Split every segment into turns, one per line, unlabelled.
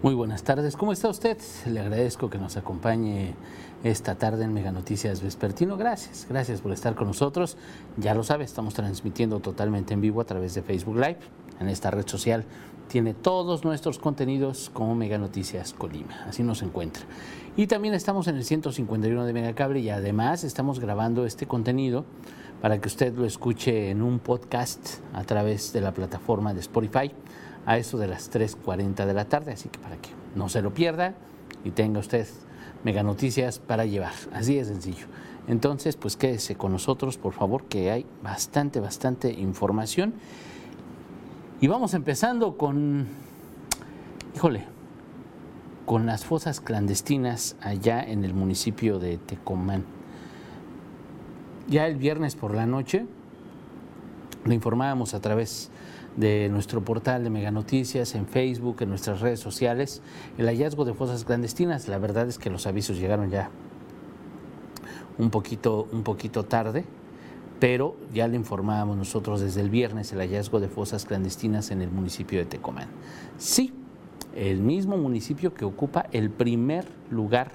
Muy buenas tardes, ¿cómo está usted? Le agradezco que nos acompañe esta tarde en Mega Noticias Vespertino. Gracias, gracias por estar con nosotros. Ya lo sabe, estamos transmitiendo totalmente en vivo a través de Facebook Live. En esta red social tiene todos nuestros contenidos como Mega Noticias Colima, así nos encuentra. Y también estamos en el 151 de Megacable y además estamos grabando este contenido para que usted lo escuche en un podcast a través de la plataforma de Spotify a eso de las 3.40 de la tarde, así que para que no se lo pierda y tenga usted mega noticias para llevar, así de sencillo. Entonces, pues quédese con nosotros, por favor, que hay bastante, bastante información. Y vamos empezando con, híjole, con las fosas clandestinas allá en el municipio de Tecomán. Ya el viernes por la noche, lo informábamos a través de nuestro portal de Mega Noticias, en Facebook, en nuestras redes sociales, el hallazgo de fosas clandestinas. La verdad es que los avisos llegaron ya un poquito, un poquito tarde, pero ya le informábamos nosotros desde el viernes el hallazgo de fosas clandestinas en el municipio de Tecomán. Sí, el mismo municipio que ocupa el primer lugar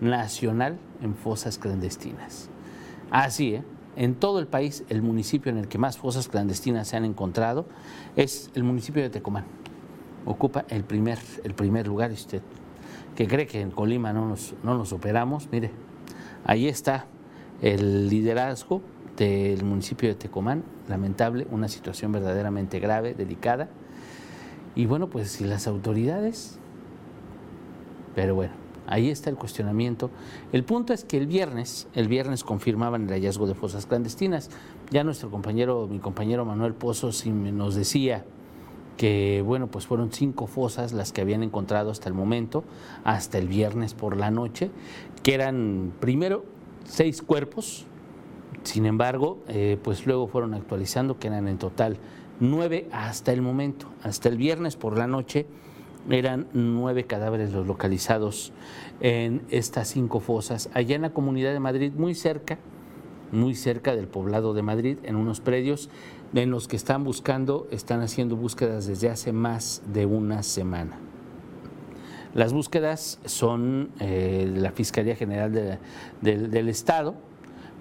nacional en fosas clandestinas. Así, ¿eh? En todo el país, el municipio en el que más fosas clandestinas se han encontrado es el municipio de Tecomán. Ocupa el primer, el primer lugar. Usted que cree que en Colima no nos, no nos operamos, mire, ahí está el liderazgo del municipio de Tecomán. Lamentable, una situación verdaderamente grave, delicada. Y bueno, pues si las autoridades, pero bueno, Ahí está el cuestionamiento. El punto es que el viernes, el viernes confirmaban el hallazgo de fosas clandestinas. Ya nuestro compañero, mi compañero Manuel Pozo, nos decía que bueno, pues fueron cinco fosas las que habían encontrado hasta el momento, hasta el viernes por la noche, que eran primero seis cuerpos, sin embargo, eh, pues luego fueron actualizando que eran en total nueve hasta el momento, hasta el viernes por la noche eran nueve cadáveres los localizados en estas cinco fosas, allá en la comunidad de Madrid, muy cerca, muy cerca del poblado de Madrid, en unos predios en los que están buscando, están haciendo búsquedas desde hace más de una semana. Las búsquedas son eh, la Fiscalía General del Estado,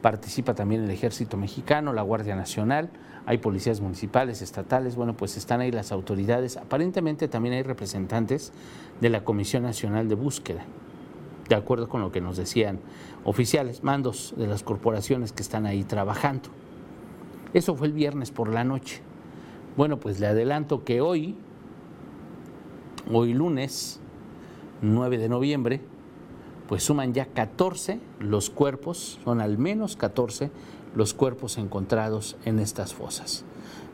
participa también el Ejército Mexicano, la Guardia Nacional, hay policías municipales, estatales, bueno, pues están ahí las autoridades. Aparentemente también hay representantes de la Comisión Nacional de Búsqueda, de acuerdo con lo que nos decían oficiales, mandos de las corporaciones que están ahí trabajando. Eso fue el viernes por la noche. Bueno, pues le adelanto que hoy, hoy lunes 9 de noviembre, pues suman ya 14 los cuerpos, son al menos 14 los cuerpos encontrados en estas fosas.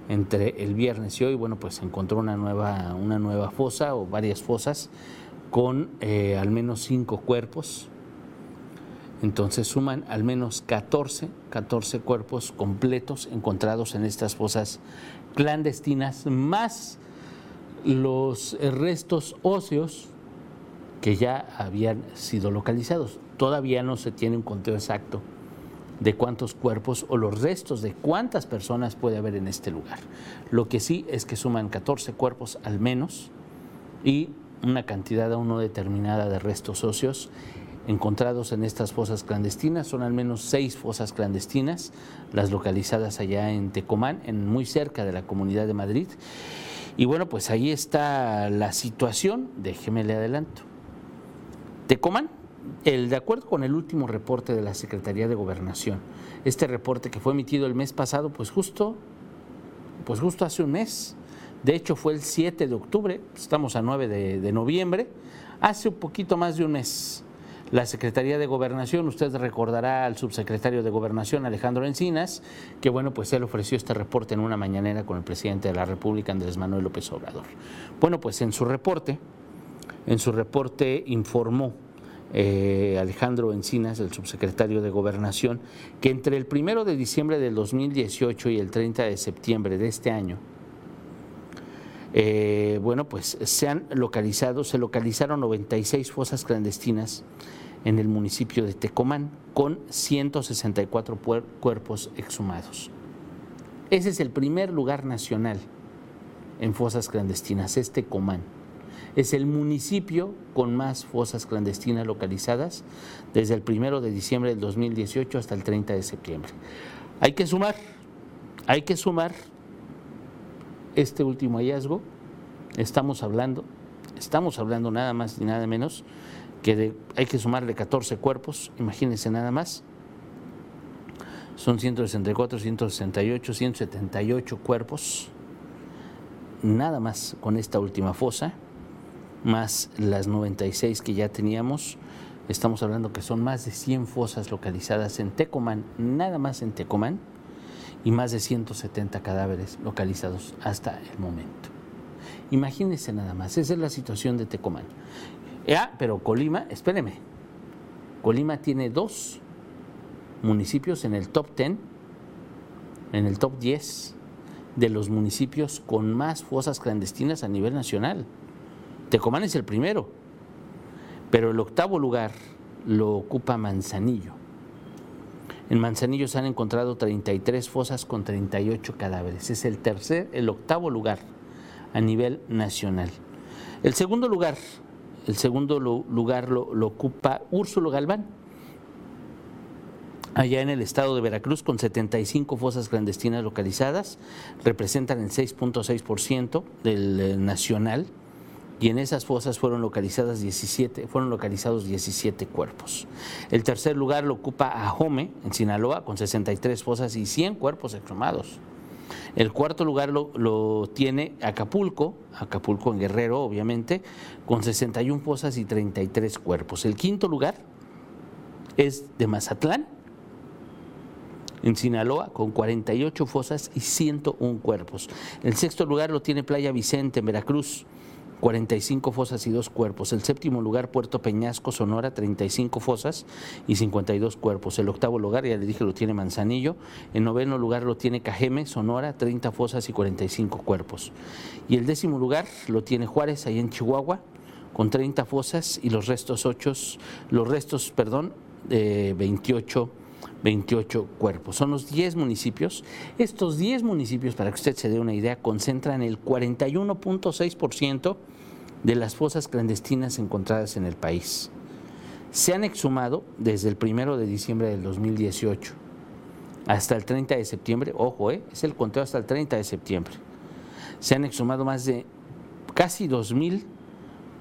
Entre el viernes y hoy, bueno, pues se encontró una nueva, una nueva fosa o varias fosas con eh, al menos cinco cuerpos. Entonces suman al menos 14, 14 cuerpos completos encontrados en estas fosas clandestinas, más los restos óseos que ya habían sido localizados. Todavía no se tiene un conteo exacto de cuántos cuerpos o los restos de cuántas personas puede haber en este lugar. Lo que sí es que suman 14 cuerpos al menos y una cantidad aún no determinada de restos óseos encontrados en estas fosas clandestinas. Son al menos seis fosas clandestinas, las localizadas allá en Tecomán, en, muy cerca de la Comunidad de Madrid. Y bueno, pues ahí está la situación. Déjeme le adelanto. Tecomán el, de acuerdo con el último reporte de la Secretaría de Gobernación, este reporte que fue emitido el mes pasado, pues justo, pues justo hace un mes, de hecho fue el 7 de octubre, estamos a 9 de, de noviembre, hace un poquito más de un mes. La Secretaría de Gobernación, usted recordará al subsecretario de Gobernación, Alejandro Encinas, que bueno, pues él ofreció este reporte en una mañanera con el presidente de la República, Andrés Manuel López Obrador. Bueno, pues en su reporte En su reporte informó eh, Alejandro Encinas, el subsecretario de Gobernación, que entre el primero de diciembre del 2018 y el 30 de septiembre de este año, eh, bueno, pues se han localizado, se localizaron 96 fosas clandestinas en el municipio de Tecomán con 164 cuerpos exhumados. Ese es el primer lugar nacional en fosas clandestinas, es Tecomán. Es el municipio con más fosas clandestinas localizadas desde el primero de diciembre del 2018 hasta el 30 de septiembre. Hay que sumar, hay que sumar este último hallazgo, estamos hablando, estamos hablando nada más ni nada menos que hay que sumarle 14 cuerpos, imagínense nada más. Son 164, 168, 178 cuerpos, nada más con esta última fosa, más las 96 que ya teníamos. Estamos hablando que son más de 100 fosas localizadas en Tecomán, nada más en Tecomán y más de 170 cadáveres localizados hasta el momento. Imagínense nada más, esa es la situación de Tecomán. Ah, pero Colima, espéreme, Colima tiene dos municipios en el top 10, en el top 10 de los municipios con más fosas clandestinas a nivel nacional. Tecomán es el primero, pero el octavo lugar lo ocupa Manzanillo. En Manzanillo se han encontrado 33 fosas con 38 cadáveres. Es el tercer, el octavo lugar a nivel nacional. El segundo lugar, el segundo lugar lo, ocupa Úrsulo Galván, allá en el estado de Veracruz, con 75 fosas clandestinas localizadas, representan el 6.6% del eh, nacional y en esas fosas fueron localizadas 17, fueron localizados 17 cuerpos. El tercer lugar lo ocupa Ajome, en Sinaloa, con 63 fosas y 100 cuerpos exhumados. El cuarto lugar lo, lo, tiene Acapulco, Acapulco en Guerrero, obviamente, con 61 fosas y 33 cuerpos. El quinto lugar es de Mazatlán, en Sinaloa, con 48 fosas y 101 cuerpos. El sexto lugar lo tiene Playa Vicente, en Veracruz, 45 fosas y dos cuerpos. El séptimo lugar, Puerto Peñasco, Sonora, 35 fosas y 52 cuerpos. El octavo lugar, ya le dije, lo tiene Manzanillo. El noveno lugar lo tiene Cajeme, Sonora, 30 fosas y 45 cuerpos. Y el décimo lugar lo tiene Juárez, ahí en Chihuahua, con 30 fosas y los restos, ocho, los restos, perdón, de 28 28 cuerpos. Son los 10 municipios. Estos 10 municipios, para que usted se dé una idea, concentran el 41.6% de las fosas clandestinas encontradas en el país. Se han exhumado desde el 1 de diciembre del 2018 hasta el 30 de septiembre, ojo, eh, es el conteo hasta el 30 de septiembre. Se han exhumado más de casi 2.000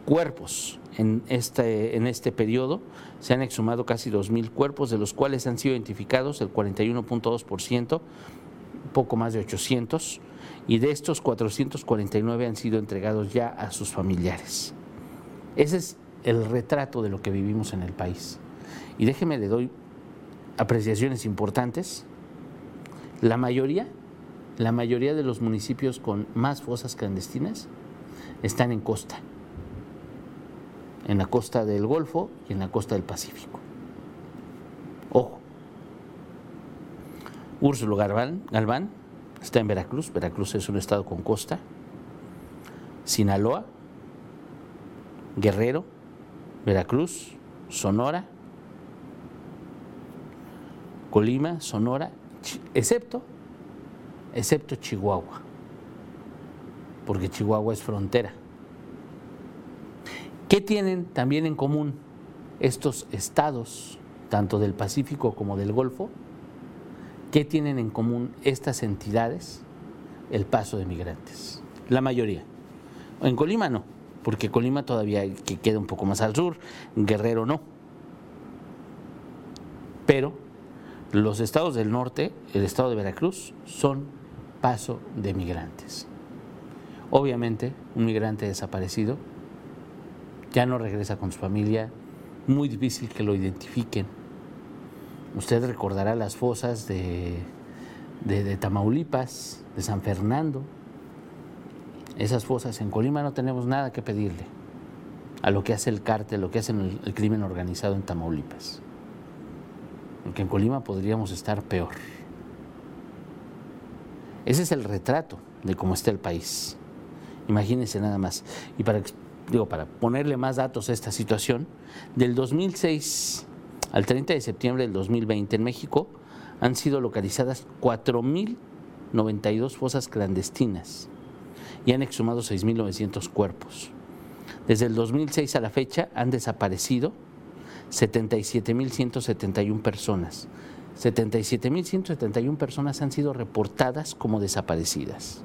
cuerpos en este, en este periodo se han exhumado casi 2.000 cuerpos, de los cuales han sido identificados el 41.2%, poco más de 800, y de estos 449 han sido entregados ya a sus familiares. Ese es el retrato de lo que vivimos en el país. Y déjeme, le doy apreciaciones importantes. La mayoría, la mayoría de los municipios con más fosas clandestinas están en costa en la costa del Golfo y en la costa del Pacífico. Ojo. Úrsulo Galván, Galván está en Veracruz. Veracruz es un estado con costa. Sinaloa, Guerrero, Veracruz, Sonora, Colima, Sonora, excepto, excepto Chihuahua, porque Chihuahua es frontera. ¿Qué tienen también en común estos estados, tanto del Pacífico como del Golfo? ¿Qué tienen en común estas entidades? El paso de migrantes, la mayoría. En Colima no, porque Colima todavía queda un poco más al sur, Guerrero no. Pero los estados del norte, el estado de Veracruz, son paso de migrantes. Obviamente, un migrante desaparecido ya no regresa con su familia, muy difícil que lo identifiquen. Usted recordará las fosas de, de, Tamaulipas, de San Fernando. Esas fosas en Colima no tenemos nada que pedirle. a lo que hace el cártel, lo que hace el, crimen organizado en Tamaulipas. Porque en Colima podríamos estar peor. Ese es el retrato de cómo está el país. Imagínense nada más. Y para, digo, para ponerle más datos a esta situación, del 2006 al 30 de septiembre del 2020 en México han sido localizadas 4.092 fosas clandestinas y han exhumado 6.900 cuerpos. Desde el 2006 a la fecha han desaparecido 77.171 personas. 77.171 personas han sido reportadas como desaparecidas.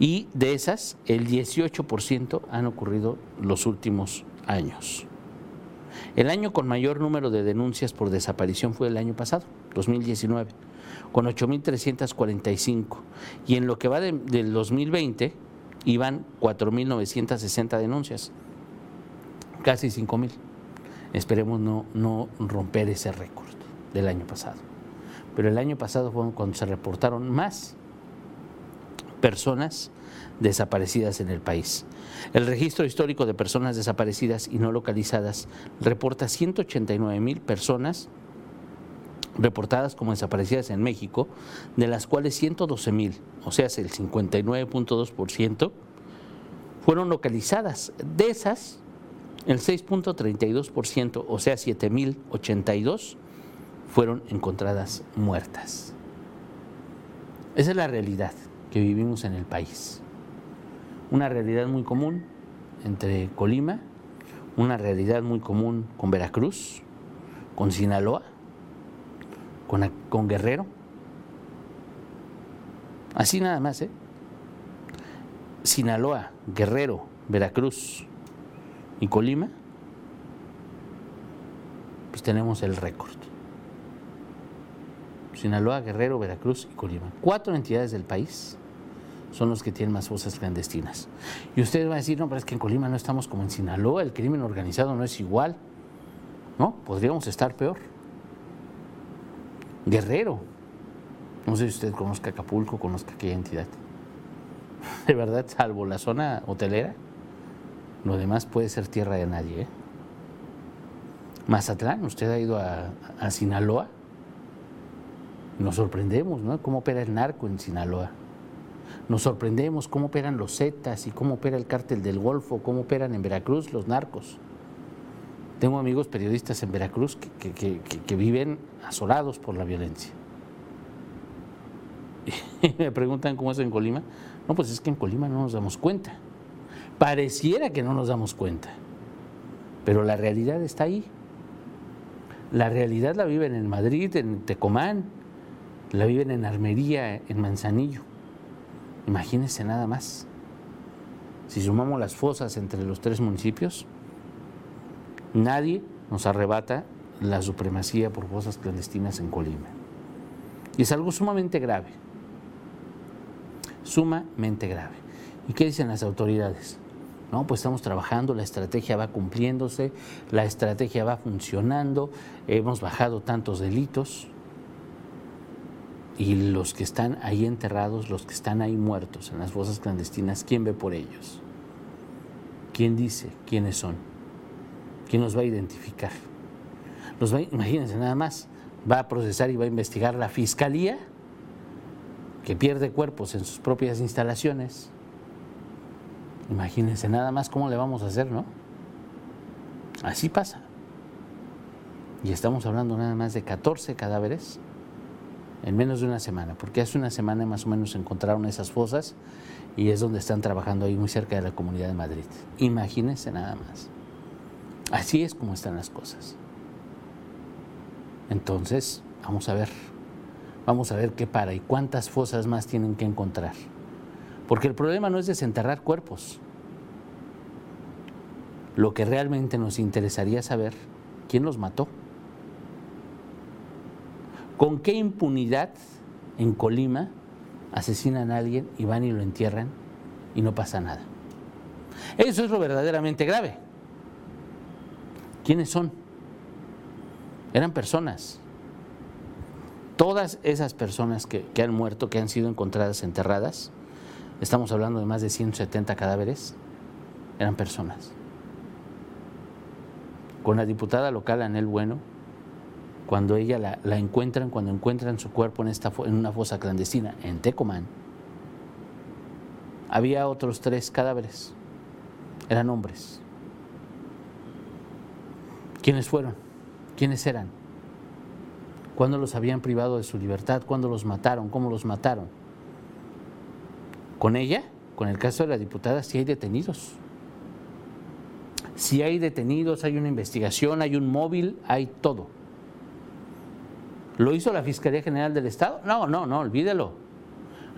Y de esas, el 18% han ocurrido los últimos años. El año con mayor número de denuncias por desaparición fue el año pasado, 2019, con 8.345. Y en lo que va del 2020 iban 4.960 denuncias, casi 5.000. Esperemos no, no romper ese récord del año pasado. Pero el año pasado fue cuando se reportaron más personas desaparecidas en el país. El registro histórico de personas desaparecidas y no localizadas reporta 189 mil personas reportadas como desaparecidas en México, de las cuales 112 mil, o sea, el 59.2%, fueron localizadas. De esas, el 6.32%, o sea, 7.082, fueron encontradas muertas. Esa es la realidad que vivimos en el país. Una realidad muy común entre Colima, una realidad muy común con Veracruz, con Sinaloa, con, con Guerrero. Así nada más, ¿eh? Sinaloa, Guerrero, Veracruz y Colima, pues tenemos el récord. Sinaloa, Guerrero, Veracruz y Colima. Cuatro entidades del país son los que tienen más fosas clandestinas. Y ustedes van a decir, no, pero es que en Colima no estamos como en Sinaloa, el crimen organizado no es igual. No, podríamos estar peor. Guerrero. No sé si usted conozca Acapulco, conozca aquella entidad. De verdad, salvo la zona hotelera, lo demás puede ser tierra de nadie. ¿eh? Mazatlán, usted ha ido a, a Sinaloa. Nos sorprendemos, ¿no? Cómo opera el narco en Sinaloa. Nos sorprendemos cómo operan los Zetas y cómo opera el cártel del Golfo, cómo operan en Veracruz los narcos. Tengo amigos periodistas en Veracruz que, viven asolados por la violencia. Y me preguntan cómo es en Colima. No, pues es que en Colima no nos damos cuenta. Pareciera que no nos damos cuenta, pero la realidad está ahí. La realidad la viven en Madrid, en Tecomán, la viven en Armería, en Manzanillo. Imagínense nada más. Si sumamos las fosas entre los tres municipios, nadie nos arrebata la supremacía por fosas clandestinas en Colima. Y es algo sumamente grave. Sumamente grave. ¿Y qué dicen las autoridades? No, pues estamos trabajando, la estrategia va cumpliéndose, la estrategia va funcionando, hemos bajado tantos delitos y los que están ahí enterrados, los que están ahí muertos en las fosas clandestinas, ¿quién ve por ellos? ¿Quién dice quiénes son? ¿Quién los va a identificar? Los va, imagínense nada más, va a procesar y va a investigar la fiscalía que pierde cuerpos en sus propias instalaciones. Imagínense nada más cómo le vamos a hacer, ¿no? Así pasa. Y estamos hablando nada más de 14 cadáveres en menos de una semana, porque hace una semana más o menos encontraron esas fosas y es donde están trabajando ahí muy cerca de la Comunidad de Madrid. Imagínense nada más. Así es como están las cosas. Entonces, vamos a ver, vamos a ver qué para y cuántas fosas más tienen que encontrar. Porque el problema no es desenterrar cuerpos. Lo que realmente nos interesaría saber, ¿quién los mató? ¿Con qué impunidad en Colima asesinan a alguien y van y lo entierran y no pasa nada? Eso es lo verdaderamente grave. ¿Quiénes son? Eran personas. Todas esas personas que, han muerto, que han sido encontradas enterradas, estamos hablando de más de 170 cadáveres, eran personas. Con la diputada local Anel Bueno, cuando ella la, la encuentran, cuando encuentran su cuerpo en, esta, en una fosa clandestina en Tecomán, había otros tres cadáveres. Eran hombres. ¿Quiénes fueron? ¿Quiénes eran? ¿Cuándo los habían privado de su libertad? ¿Cuándo los mataron? ¿Cómo los mataron? Con ella, con el caso de la diputada, sí hay detenidos. Si hay detenidos, hay una investigación, hay un móvil, hay todo. ¿Lo hizo la Fiscalía General del Estado? No, no, no, olvídelo.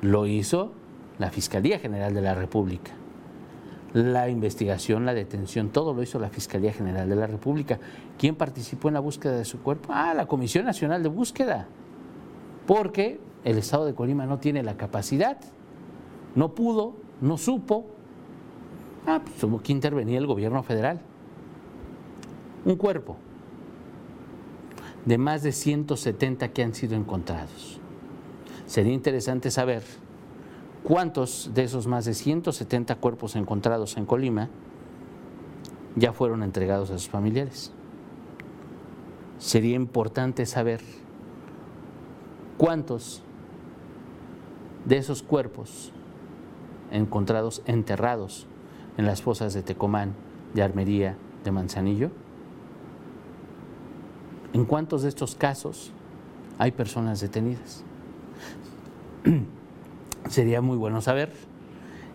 Lo hizo la Fiscalía General de la República. La investigación, la detención, todo lo hizo la Fiscalía General de la República. ¿Quién participó en la búsqueda de su cuerpo? Ah, la Comisión Nacional de Búsqueda. Porque el Estado de Colima no tiene la capacidad, no pudo, no supo. Ah, pues tuvo que intervenir el gobierno federal. Un cuerpo de más de 170 que han sido encontrados. Sería interesante saber cuántos de esos más de 170 cuerpos encontrados en Colima ya fueron entregados a sus familiares. Sería importante saber cuántos de esos cuerpos encontrados enterrados en las fosas de Tecomán, de Armería, de Manzanillo, ¿en cuántos de estos casos hay personas detenidas? Sería muy bueno saber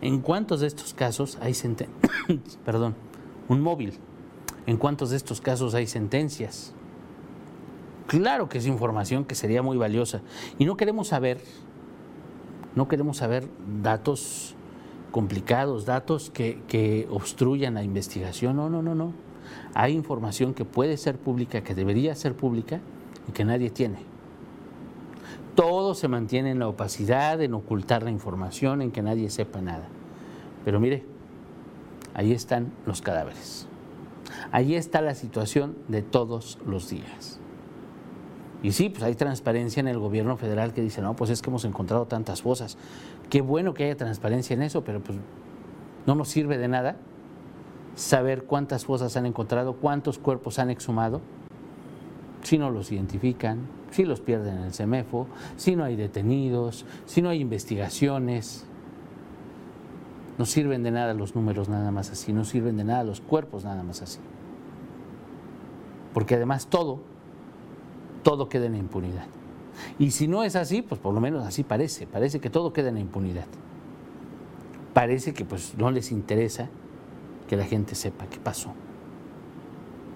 en cuántos de estos casos hay senten- perdón, un móvil, en cuántos de estos casos hay sentencias. Claro que es información que sería muy valiosa y no queremos saber no queremos saber datos complicados, datos que, que obstruyan la investigación. No, no, no, no. Hay información que puede ser pública, que debería ser pública y que nadie tiene. Todo se mantiene en la opacidad, en ocultar la información, en que nadie sepa nada. Pero mire, ahí están los cadáveres. Ahí está la situación de todos los días. Y sí, pues hay transparencia en el gobierno federal que dice, no, pues es que hemos encontrado tantas fosas. Qué bueno que haya transparencia en eso, pero pues no nos sirve de nada saber cuántas fosas han encontrado, cuántos cuerpos han exhumado, si no los identifican, si los pierden en el CEMEFO, si no hay detenidos, si no hay investigaciones. No sirven de nada los números nada más así, no sirven de nada los cuerpos nada más así. Porque además todo todo queda en impunidad. Y si no es así, pues por lo menos así parece, parece que todo queda en impunidad. Parece que pues no les interesa que la gente sepa qué pasó.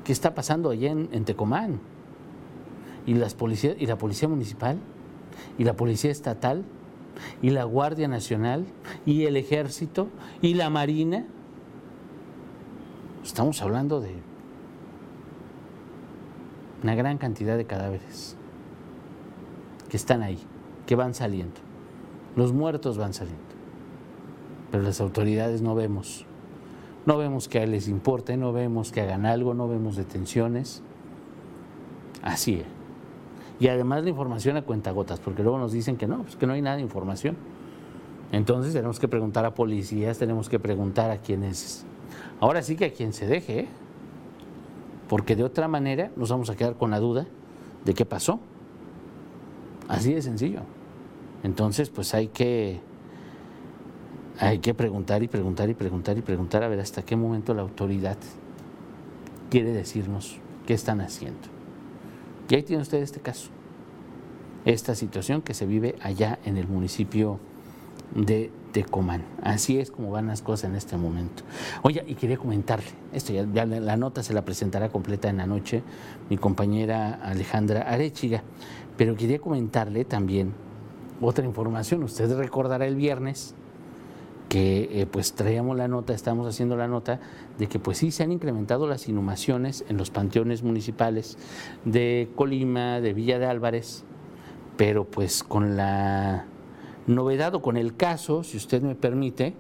¿Qué está pasando allá en, en Tecomán? ¿Y, las policías, ¿Y la Policía Municipal? ¿Y la Policía Estatal? ¿Y la Guardia Nacional? ¿Y el Ejército? ¿Y la Marina? Estamos hablando de una gran cantidad de cadáveres que están ahí, que van saliendo. Los muertos van saliendo. Pero las autoridades no vemos. No vemos que les importe, no vemos que hagan algo, no vemos detenciones. Así es. Y además la información a cuentagotas, porque luego nos dicen que no, pues que no hay nada de información. Entonces tenemos que preguntar a policías, tenemos que preguntar a quienes. Ahora sí que a quien se deje, ¿eh? porque de otra manera nos vamos a quedar con la duda de qué pasó. Así de sencillo. Entonces, pues hay que hay que preguntar y preguntar y preguntar y preguntar a ver hasta qué momento la autoridad quiere decirnos qué están haciendo. Y ahí tiene usted este caso, esta situación que se vive allá en el municipio de Tecomán. Así es como van las cosas en este momento. Oye, y quería comentarle, esto ya, ya la, nota se la presentará completa en la noche mi compañera Alejandra Arechiga, pero quería comentarle también otra información. Usted recordará el viernes que eh, pues traíamos la nota, estamos haciendo la nota de que pues sí se han incrementado las inhumaciones en los panteones municipales de Colima, de Villa de Álvarez, pero pues con la novedad o con el caso, si usted me permite,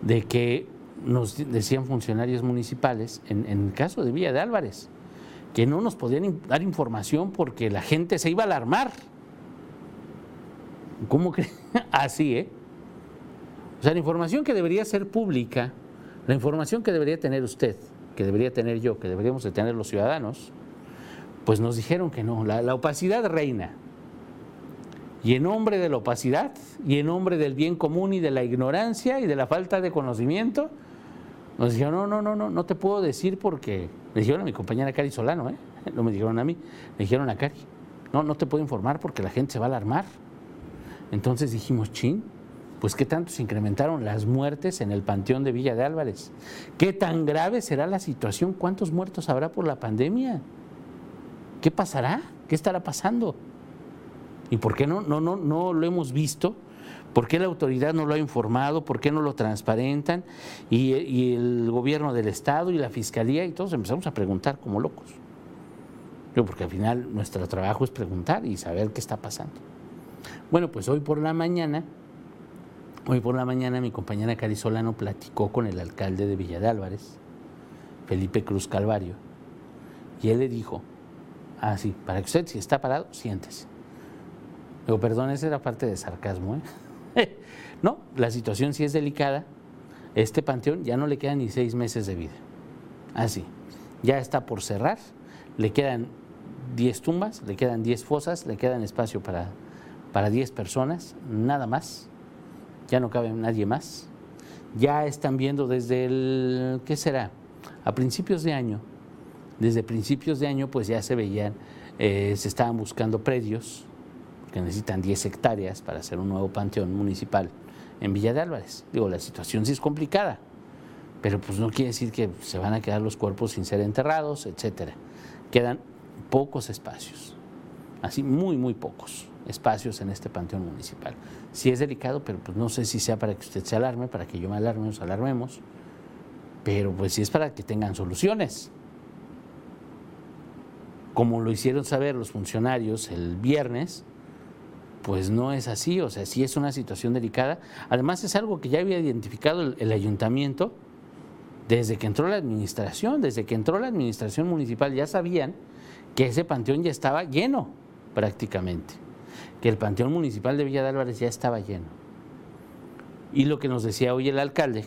de que nos decían funcionarios municipales, en, en el caso de Villa de Álvarez, que no nos podían dar información porque la gente se iba a alarmar. ¿Cómo cree? Así, ¿eh? O sea, la información que debería ser pública La información que debería tener usted, que debería tener yo, que deberíamos de tener los ciudadanos, pues nos dijeron que no, la, opacidad reina. Y en nombre de la opacidad, y en nombre del bien común y de la ignorancia y de la falta de conocimiento, nos dijeron, no, no, no, no, no te puedo decir porque, le dijeron a mi compañera Cari Solano, ¿eh? no me dijeron a mí, le dijeron a Cari, no, no te puedo informar porque la gente se va a alarmar. Entonces dijimos, chin, pues qué tanto se incrementaron las muertes en el Panteón de Villa de Álvarez. ¿Qué tan grave será la situación? ¿Cuántos muertos habrá por la pandemia? ¿Qué pasará? ¿Qué estará pasando? ¿Y por qué no, no, no, no lo hemos visto? ¿Por qué la autoridad no lo ha informado? ¿Por qué no lo transparentan? Y, y el gobierno del Estado y la Fiscalía y todos empezamos a preguntar como locos. Yo, porque al final nuestro trabajo es preguntar y saber qué está pasando. Bueno, pues hoy por la mañana, hoy por la mañana mi compañera Carisolano platicó con el alcalde de Villa de Álvarez, Felipe Cruz Calvario, y él le dijo, ah, sí, para que usted si está parado, siéntese. Digo, perdón, esa era parte de sarcasmo, ¿eh? no, la situación sí es delicada. Este panteón ya no le quedan ni seis meses de vida. Así, ya está por cerrar, le quedan 10 tumbas, le quedan 10 fosas, le quedan espacio para, para 10 personas, nada más. Ya no cabe nadie más. Ya están viendo desde el, ¿qué será? A principios de año, desde principios de año pues ya se veían, eh, se estaban buscando predios que necesitan 10 hectáreas para hacer un nuevo panteón municipal en Villa de Álvarez. Digo, la situación sí es complicada, pero pues no quiere decir que se van a quedar los cuerpos sin ser enterrados, etcétera. Quedan pocos espacios, así muy, muy pocos espacios en este panteón municipal. Sí es delicado, pero pues no sé si sea para que usted se alarme, para que yo me alarme, nos alarmemos, pero pues sí es para que tengan soluciones. Como lo hicieron saber los funcionarios el viernes, pues no es así, o sea, sí es una situación delicada. Además es algo que ya había identificado el, el ayuntamiento desde que entró la administración, desde que entró la administración municipal, ya sabían que ese panteón ya estaba lleno prácticamente, que el panteón municipal de Villa de Álvarez ya estaba lleno. Y lo que nos decía hoy el alcalde,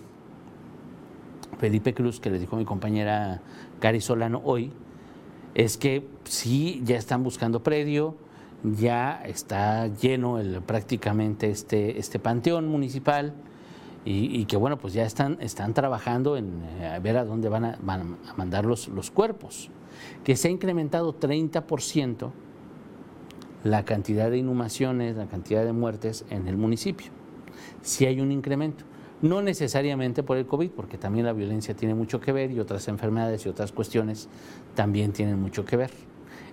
Felipe Cruz, que le dijo mi compañera Cari Solano hoy, es que sí, ya están buscando predio, ya está lleno prácticamente este, este panteón municipal y, que bueno, pues ya están, están trabajando en eh, ver a dónde van a, van a mandar los, los cuerpos, que se ha incrementado 30% la cantidad de inhumaciones, la cantidad de muertes en el municipio. Sí hay un incremento, no necesariamente por el COVID, porque también la violencia tiene mucho que ver y otras enfermedades y otras cuestiones también tienen mucho que ver.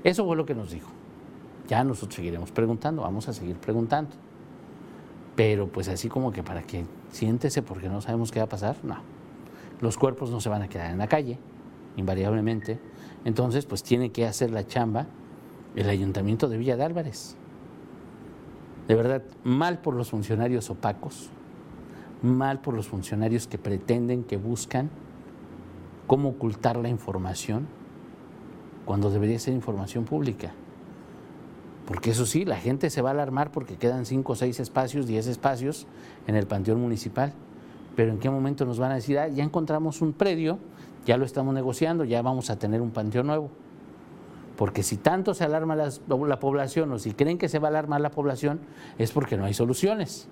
Eso fue lo que nos dijo. Ya nosotros seguiremos preguntando, vamos a seguir preguntando. Pero pues así como que para que siéntese porque no sabemos qué va a pasar, no. Los cuerpos no se van a quedar en la calle, invariablemente. Entonces, pues tiene que hacer la chamba el ayuntamiento de Villa de Álvarez. De verdad, mal por los funcionarios opacos, mal por los funcionarios que pretenden, que buscan cómo ocultar la información cuando debería ser información pública. Porque eso sí, la gente se va a alarmar porque quedan cinco, seis espacios, diez espacios en el Panteón Municipal. Pero ¿en qué momento nos van a decir, ah, ya encontramos un predio, ya lo estamos negociando, ya vamos a tener un panteón nuevo? Porque si tanto se alarma la, la población o si creen que se va a alarmar la población, es porque no hay soluciones.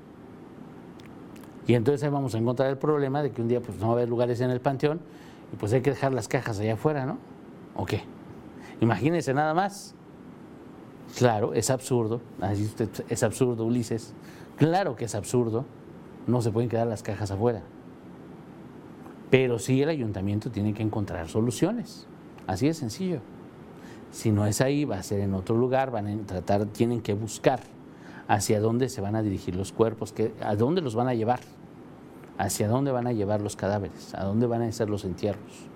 Y entonces ahí vamos a encontrar el problema de que un día pues, no va a haber lugares en el panteón y pues hay que dejar las cajas allá afuera, ¿no? ¿O qué? Imagínense nada más. Claro, es absurdo. Así usted, es absurdo, Ulises. Claro que es absurdo. No se pueden quedar las cajas afuera. Pero sí el ayuntamiento tiene que encontrar soluciones. Así de sencillo. Si no es ahí, va a ser en otro lugar, van a tratar, tienen que buscar hacia dónde se van a dirigir los cuerpos, que, a dónde los van a llevar, hacia dónde van a llevar los cadáveres, a dónde van a ser los entierros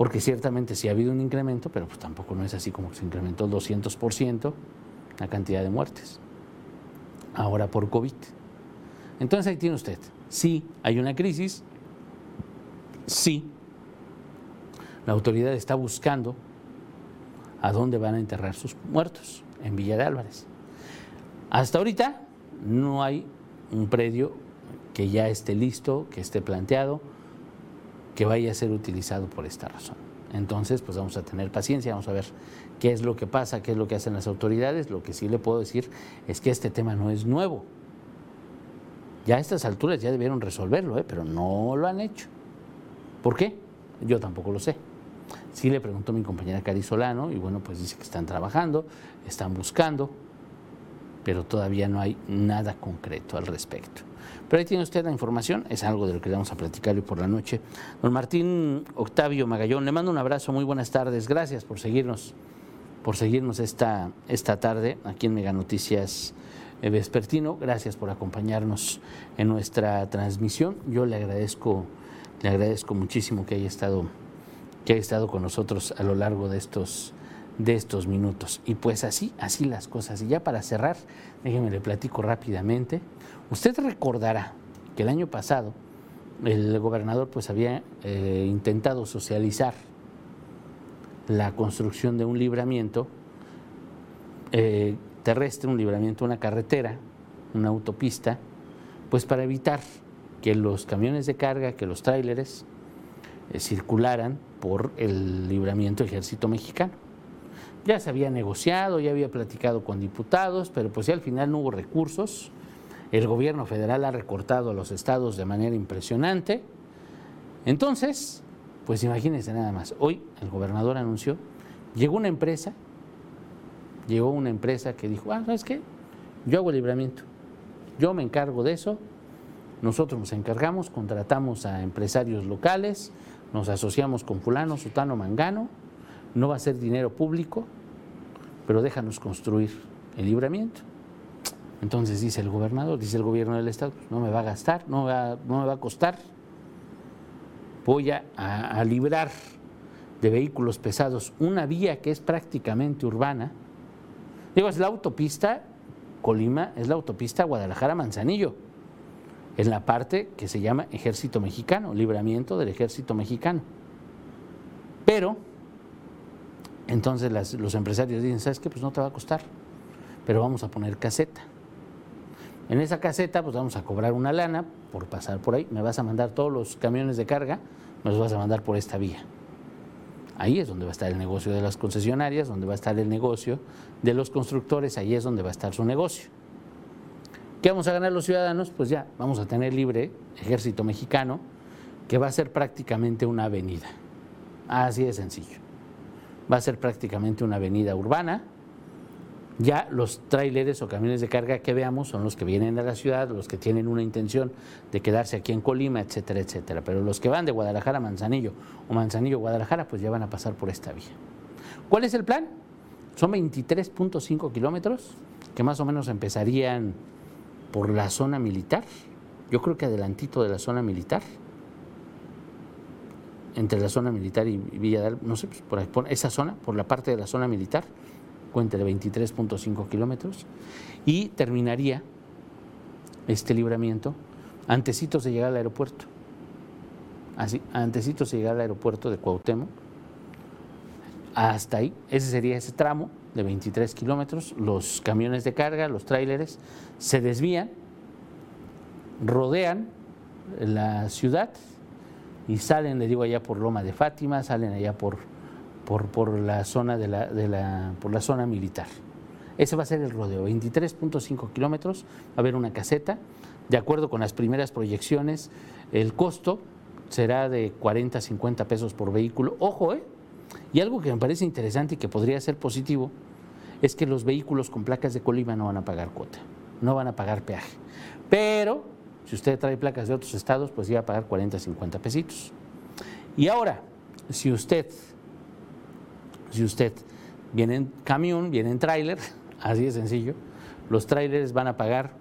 porque ciertamente sí ha habido un incremento, pero pues tampoco no es así como que se incrementó el 200% la cantidad de muertes. Ahora por COVID. Entonces ahí tiene usted, sí hay una crisis, sí la autoridad está buscando a dónde van a enterrar sus muertos, en Villa de Álvarez. Hasta ahorita no hay un predio que ya esté listo, que esté planteado, que vaya a ser utilizado por esta razón. Entonces, pues vamos a tener paciencia, vamos a ver qué es lo que pasa, qué es lo que hacen las autoridades. Lo que sí le puedo decir es que este tema no es nuevo. Ya a estas alturas ya debieron resolverlo, ¿eh? pero no lo han hecho. ¿Por qué? Yo tampoco lo sé. Sí le preguntó mi compañera Cari Solano y bueno, pues dice que están trabajando, están buscando, pero todavía no hay nada concreto al respecto. Pero ahí tiene usted la información, es algo de lo que vamos a platicar hoy por la noche. Don Martín Octavio Magallón, le mando un abrazo, muy buenas tardes, gracias por seguirnos, por seguirnos esta, esta tarde aquí en Mega Noticias eh, Vespertino, gracias por acompañarnos en nuestra transmisión. Yo le agradezco, le agradezco muchísimo que haya estado, que haya estado con nosotros a lo largo de estos de estos minutos. Y pues así, así las cosas. Y ya para cerrar, déjenme le platico rápidamente. Usted recordará que el año pasado el gobernador pues había eh, intentado socializar la construcción de un libramiento eh, terrestre, un libramiento, una carretera, una autopista, pues para evitar que los camiones de carga, que los tráileres eh, circularan por el libramiento ejército mexicano. Ya se había negociado, ya había platicado con diputados, pero pues al final no hubo recursos. El gobierno federal ha recortado a los estados de manera impresionante. Entonces, pues imagínense nada más. Hoy el gobernador anunció, llegó una empresa, llegó una empresa que dijo, ah, ¿sabes qué? Yo hago el libramiento, yo me encargo de eso, nosotros nos encargamos, contratamos a empresarios locales, nos asociamos con fulano, sutano, mangano, no va a ser dinero público, pero déjanos construir el libramiento. Entonces dice el gobernador, dice el gobierno del estado, no me va a gastar, no, me va a costar, voy a, a librar de vehículos pesados una vía que es prácticamente urbana. Digo, es la autopista Colima, es la autopista Guadalajara-Manzanillo, en la parte que se llama Ejército Mexicano, libramiento del Ejército Mexicano. Pero entonces los empresarios dicen, ¿sabes qué? Pues no te va a costar, pero vamos a poner caseta. En esa caseta pues vamos a cobrar una lana por pasar por ahí. Me vas a mandar todos los camiones de carga, me los vas a mandar por esta vía. Ahí es donde va a estar el negocio de las concesionarias, donde va a estar el negocio de los constructores, ahí es donde va a estar su negocio. ¿Qué vamos a ganar los ciudadanos? Pues ya, vamos a tener libre ejército mexicano, que va a ser prácticamente una avenida. Así de sencillo va a ser prácticamente una avenida urbana. Ya los tráileres o camiones de carga que veamos son los que vienen de la ciudad, los que tienen una intención de quedarse aquí en Colima, etcétera, etcétera. Pero los que van de Guadalajara a Manzanillo o Manzanillo a Guadalajara, pues ya van a pasar por esta vía. ¿Cuál es el plan? Son 23.5 kilómetros que más o menos empezarían por la zona militar. Yo creo que adelantito de la zona militar entre la zona militar y Villa no sé, pues, por, esa zona, por la parte de la zona militar, cuenta de 23.5 kilómetros, y terminaría este libramiento antecitos de llegar al aeropuerto. Así, antecitos de llegar al aeropuerto de Cuauhtémoc. Hasta ahí, ese sería ese tramo de 23 kilómetros. Los camiones de carga, los tráileres, se desvían, rodean la ciudad y salen, le digo, allá por Loma de Fátima, salen allá por, por, la, zona de la, de la, por la zona militar. Ese va a ser el rodeo, 23.5 kilómetros, va a haber una caseta. De acuerdo con las primeras proyecciones, el costo será de 40, 50 pesos por vehículo. Ojo, ¿eh? Y algo que me parece interesante y que podría ser positivo es que los vehículos con placas de Colima no van a pagar cuota, no van a pagar peaje. Pero si usted trae placas de otros estados, pues iba a pagar 40, 50 pesitos. Y ahora, si usted, si usted viene en camión, viene en tráiler, así de sencillo, los tráileres van a pagar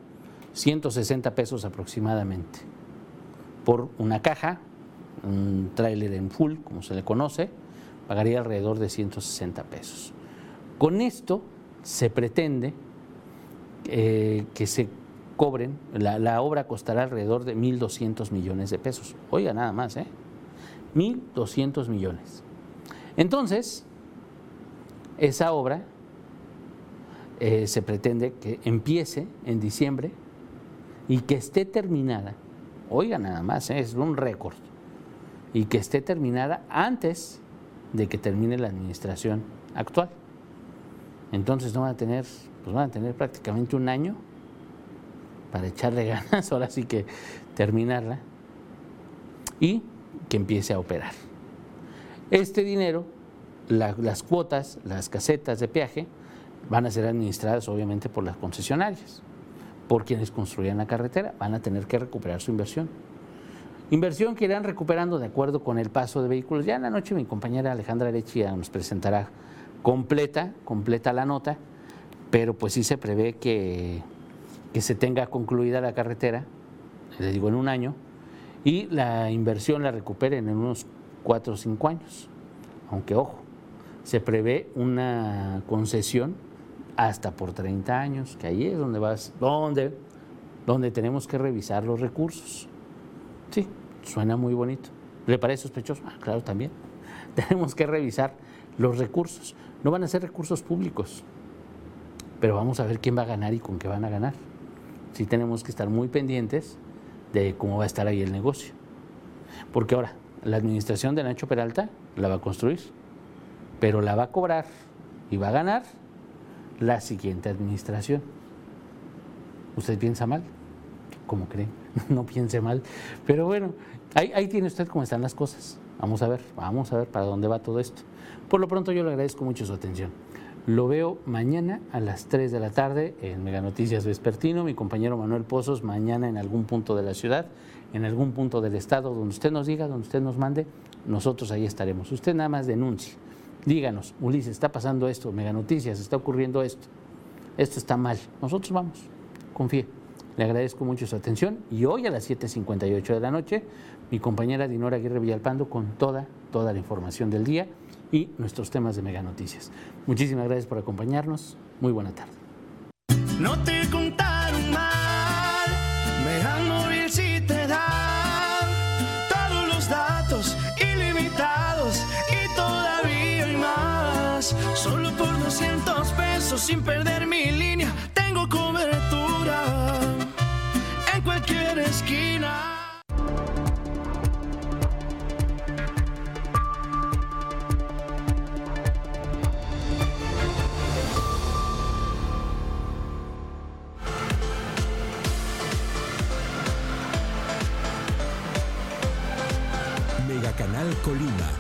160 pesos aproximadamente por una caja, un tráiler en full, como se le conoce, pagaría alrededor de 160 pesos. Con esto se pretende eh, que se cobren, la, obra costará alrededor de 1.200 millones de pesos. Oiga, nada más, ¿eh? 1.200 millones. Entonces, esa obra eh, se pretende que empiece en diciembre y que esté terminada oiga nada más, ¿eh? es un récord, y que esté terminada antes de que termine la administración actual. Entonces no van a tener, pues van a tener prácticamente un año para echarle ganas, ahora sí que terminarla, y que empiece a operar. Este dinero, las cuotas, las casetas de peaje, van a ser administradas obviamente por las concesionarias, por quienes construyan la carretera, van a tener que recuperar su inversión. Inversión que irán recuperando de acuerdo con el paso de vehículos. Ya en la noche mi compañera Alejandra Arechia nos presentará completa, completa la nota, pero pues sí se prevé que, que se tenga concluida la carretera, les digo en un año, y la inversión la recuperen en unos cuatro o cinco años. Aunque ojo, se prevé una concesión hasta por 30 años, que ahí es donde vas, donde, donde tenemos que revisar los recursos. Sí, suena muy bonito. ¿Le parece sospechoso? Ah, claro, también. Tenemos que revisar los recursos. No van a ser recursos públicos, pero vamos a ver quién va a ganar y con qué van a ganar. Sí tenemos que estar muy pendientes de cómo va a estar ahí el negocio. Porque ahora, la administración de Nacho Peralta la va a construir, pero la va a cobrar y va a ganar la siguiente administración. ¿Usted piensa mal? ¿Cómo cree? No piense mal. Pero bueno, ahí, ahí tiene usted cómo están las cosas. Vamos a ver, vamos a ver para dónde va todo esto. Por lo pronto yo le agradezco mucho su atención. Lo veo mañana a las 3 de la tarde en Mega Noticias Vespertino. Mi compañero Manuel Pozos mañana en algún punto de la ciudad, en algún punto del estado, donde usted nos diga, donde usted nos mande, nosotros ahí estaremos. Usted nada más denuncie. Díganos, Ulises, está pasando esto, Mega Noticias, está ocurriendo esto. Esto está mal. Nosotros vamos. Confíe. Le agradezco mucho su atención y hoy a las 7.58 de la noche, mi compañera Dinora Aguirre Villalpando con toda, toda la información del día y nuestros temas de Mega Noticias. Muchísimas gracias por acompañarnos. Muy buena tarde.
No te contaron mal, Megan Móvil si te da todos los datos ilimitados y todavía hay más. Solo por 200 pesos sin perder mi línea, tengo cobertura esquina.
Mega Canal Colima.